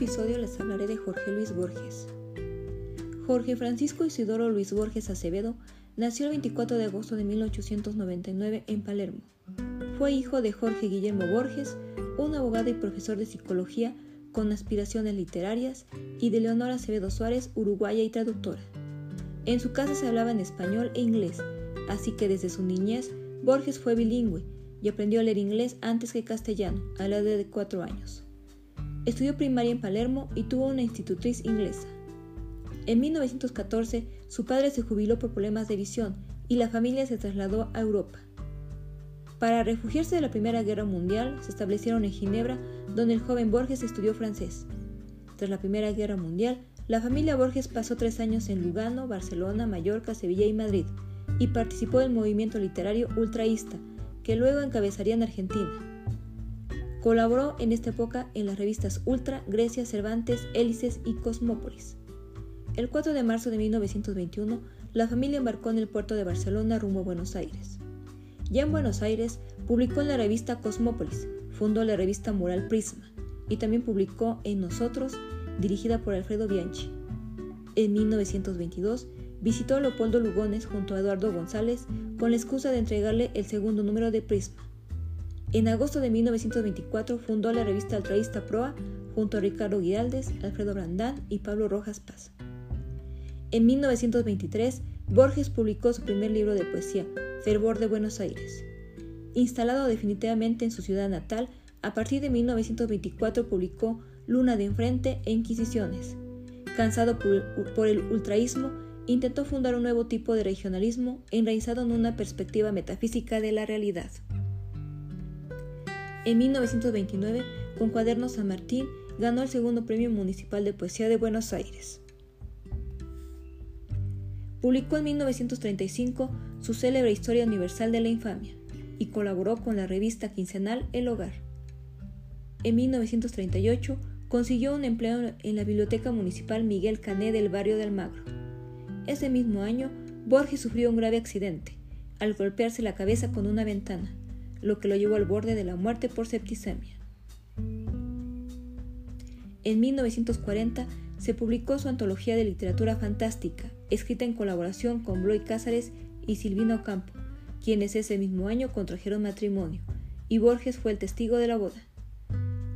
episodio les hablaré de Jorge Luis Borges. Jorge Francisco Isidoro Luis Borges Acevedo nació el 24 de agosto de 1899 en Palermo. Fue hijo de Jorge Guillermo Borges, un abogado y profesor de psicología con aspiraciones literarias, y de Leonora Acevedo Suárez, uruguaya y traductora. En su casa se hablaba en español e inglés, así que desde su niñez Borges fue bilingüe y aprendió a leer inglés antes que castellano, a la edad de cuatro años. Estudió primaria en Palermo y tuvo una institutriz inglesa. En 1914, su padre se jubiló por problemas de visión y la familia se trasladó a Europa. Para refugiarse de la Primera Guerra Mundial, se establecieron en Ginebra, donde el joven Borges estudió francés. Tras la Primera Guerra Mundial, la familia Borges pasó tres años en Lugano, Barcelona, Mallorca, Sevilla y Madrid, y participó del movimiento literario ultraísta, que luego encabezaría en Argentina. Colaboró en esta época en las revistas Ultra, Grecia, Cervantes, Hélices y Cosmópolis. El 4 de marzo de 1921, la familia embarcó en el puerto de Barcelona rumbo a Buenos Aires. Ya en Buenos Aires, publicó en la revista Cosmópolis, fundó la revista Moral Prisma y también publicó En Nosotros, dirigida por Alfredo Bianchi. En 1922, visitó a Leopoldo Lugones junto a Eduardo González con la excusa de entregarle el segundo número de Prisma. En agosto de 1924 fundó la revista Altraísta Proa junto a Ricardo Guiraldes, Alfredo Brandán y Pablo Rojas Paz. En 1923, Borges publicó su primer libro de poesía, Fervor de Buenos Aires. Instalado definitivamente en su ciudad natal, a partir de 1924 publicó Luna de Enfrente e Inquisiciones. Cansado por el ultraísmo, intentó fundar un nuevo tipo de regionalismo enraizado en una perspectiva metafísica de la realidad. En 1929, con Cuaderno San Martín, ganó el segundo Premio Municipal de Poesía de Buenos Aires. Publicó en 1935 su célebre Historia Universal de la Infamia y colaboró con la revista quincenal El Hogar. En 1938 consiguió un empleo en la Biblioteca Municipal Miguel Cané del barrio de Almagro. Ese mismo año, Borges sufrió un grave accidente, al golpearse la cabeza con una ventana, lo que lo llevó al borde de la muerte por septicemia. En 1940 se publicó su antología de literatura fantástica, escrita en colaboración con Bloy Cázares y Silvino Campo, quienes ese mismo año contrajeron matrimonio, y Borges fue el testigo de la boda.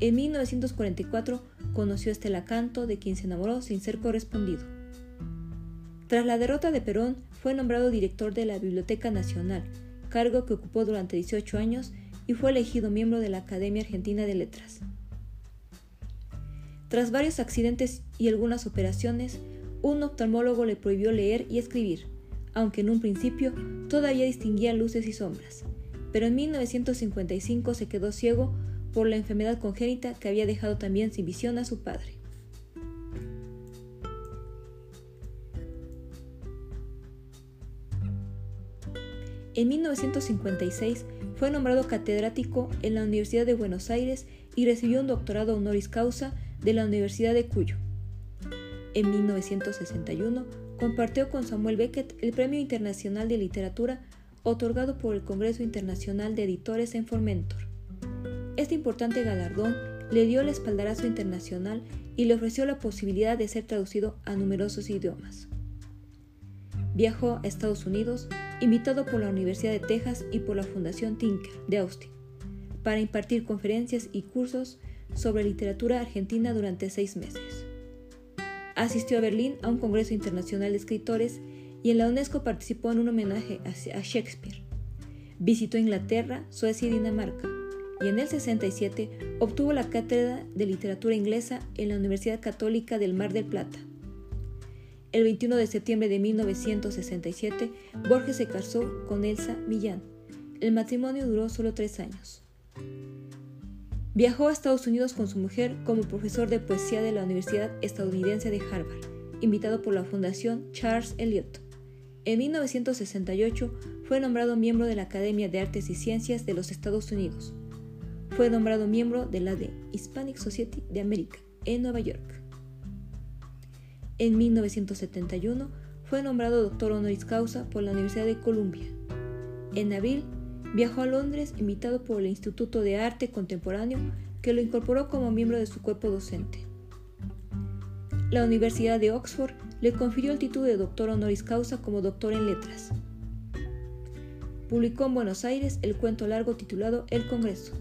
En 1944 conoció a Estela Canto, de quien se enamoró sin ser correspondido. Tras la derrota de Perón, fue nombrado director de la Biblioteca Nacional, cargo que ocupó durante 18 años y fue elegido miembro de la Academia Argentina de Letras. Tras varios accidentes y algunas operaciones, un oftalmólogo le prohibió leer y escribir, aunque en un principio todavía distinguía luces y sombras, pero en 1955 se quedó ciego por la enfermedad congénita que había dejado también sin visión a su padre. En 1956 fue nombrado catedrático en la Universidad de Buenos Aires y recibió un doctorado honoris causa de la Universidad de Cuyo. En 1961 compartió con Samuel Beckett el Premio Internacional de Literatura otorgado por el Congreso Internacional de Editores en Formentor. Este importante galardón le dio el espaldarazo internacional y le ofreció la posibilidad de ser traducido a numerosos idiomas. Viajó a Estados Unidos, invitado por la Universidad de Texas y por la Fundación Tinker de Austin, para impartir conferencias y cursos sobre literatura argentina durante seis meses. Asistió a Berlín a un Congreso Internacional de Escritores y en la UNESCO participó en un homenaje a Shakespeare. Visitó Inglaterra, Suecia y Dinamarca, y en el 67 obtuvo la cátedra de literatura inglesa en la Universidad Católica del Mar del Plata. El 21 de septiembre de 1967, Borges se casó con Elsa Millán. El matrimonio duró solo tres años. Viajó a Estados Unidos con su mujer como profesor de poesía de la Universidad Estadounidense de Harvard, invitado por la Fundación Charles Eliot. En 1968 fue nombrado miembro de la Academia de Artes y Ciencias de los Estados Unidos. Fue nombrado miembro de la de Hispanic Society de América en Nueva York. En 1971 fue nombrado doctor honoris causa por la Universidad de Columbia. En abril viajó a Londres invitado por el Instituto de Arte Contemporáneo que lo incorporó como miembro de su cuerpo docente. la Universidad de Oxford le confirió el título de doctor honoris causa como doctor en letras. Publicó en Buenos Aires el cuento largo titulado El Congreso.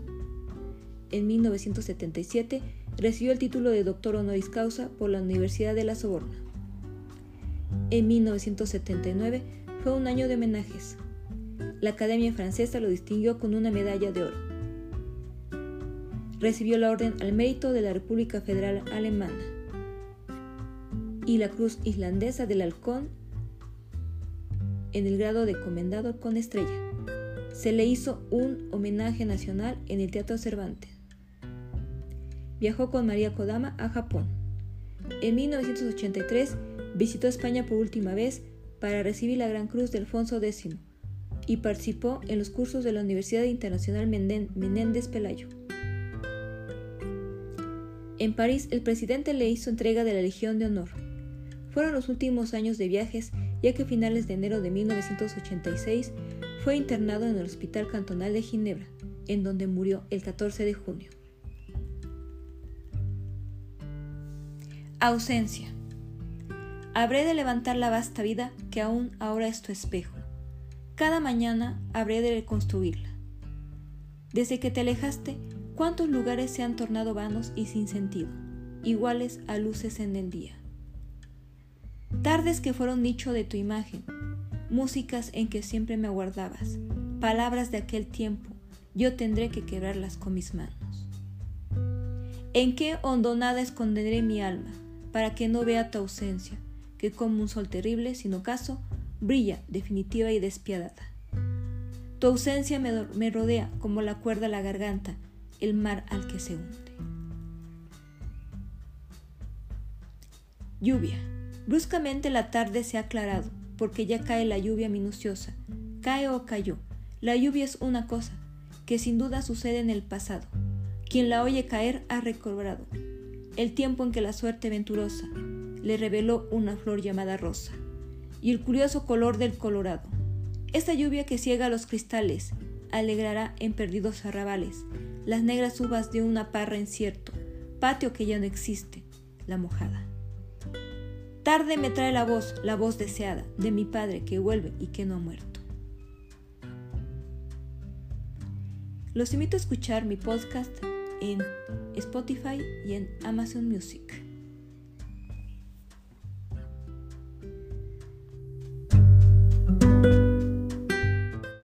En 1977 recibió el título de doctor honoris causa por la Universidad de la Soborna. En 1979 fue un año de homenajes. La Academia Francesa lo distinguió con una medalla de oro. Recibió la Orden al Mérito de la República Federal Alemana y la Cruz Islandesa del Halcón en el grado de Comendador con Estrella. Se le hizo un homenaje nacional en el Teatro Cervantes. Viajó con María Kodama a Japón. En 1983 visitó España por última vez para recibir la Gran Cruz de Alfonso X y participó en los cursos de la Universidad Internacional Menéndez Pelayo. En París, el presidente le hizo entrega de la Legión de Honor. Fueron los últimos años de viajes, ya que a finales de enero de 1986 fue internado en el Hospital Cantonal de Ginebra, en donde murió el 14 de junio. Ausencia. Habré de levantar la vasta vida que aún ahora es tu espejo. Cada mañana habré de reconstruirla. Desde que te alejaste, cuántos lugares se han tornado vanos y sin sentido, iguales a luces en el día. Tardes que fueron nicho de tu imagen, músicas en que siempre me aguardabas, palabras de aquel tiempo, yo tendré que quebrarlas con mis manos. ¿En qué hondonada esconderé mi alma para que no vea tu ausencia, que como un sol terrible, sin ocaso, brilla definitiva y despiadada? Tu ausencia me, me rodea como la cuerda a la garganta, el mar al que se hunde. Lluvia. Bruscamente la tarde se ha aclarado, porque ya cae la lluvia minuciosa. Cae o cayó. La lluvia es una cosa, que sin duda sucede en el pasado. Quien la oye caer ha recobrado el tiempo en que la suerte venturosa le reveló una flor llamada rosa, y el curioso color del colorado. Esta lluvia que ciega los cristales alegrará en perdidos arrabales las negras uvas de una parra incierto, patio que ya no existe, la mojada. Tarde me trae la voz, la voz deseada, de mi padre que vuelve y que no ha muerto. Los invito a escuchar mi podcast en Spotify y en Amazon Music.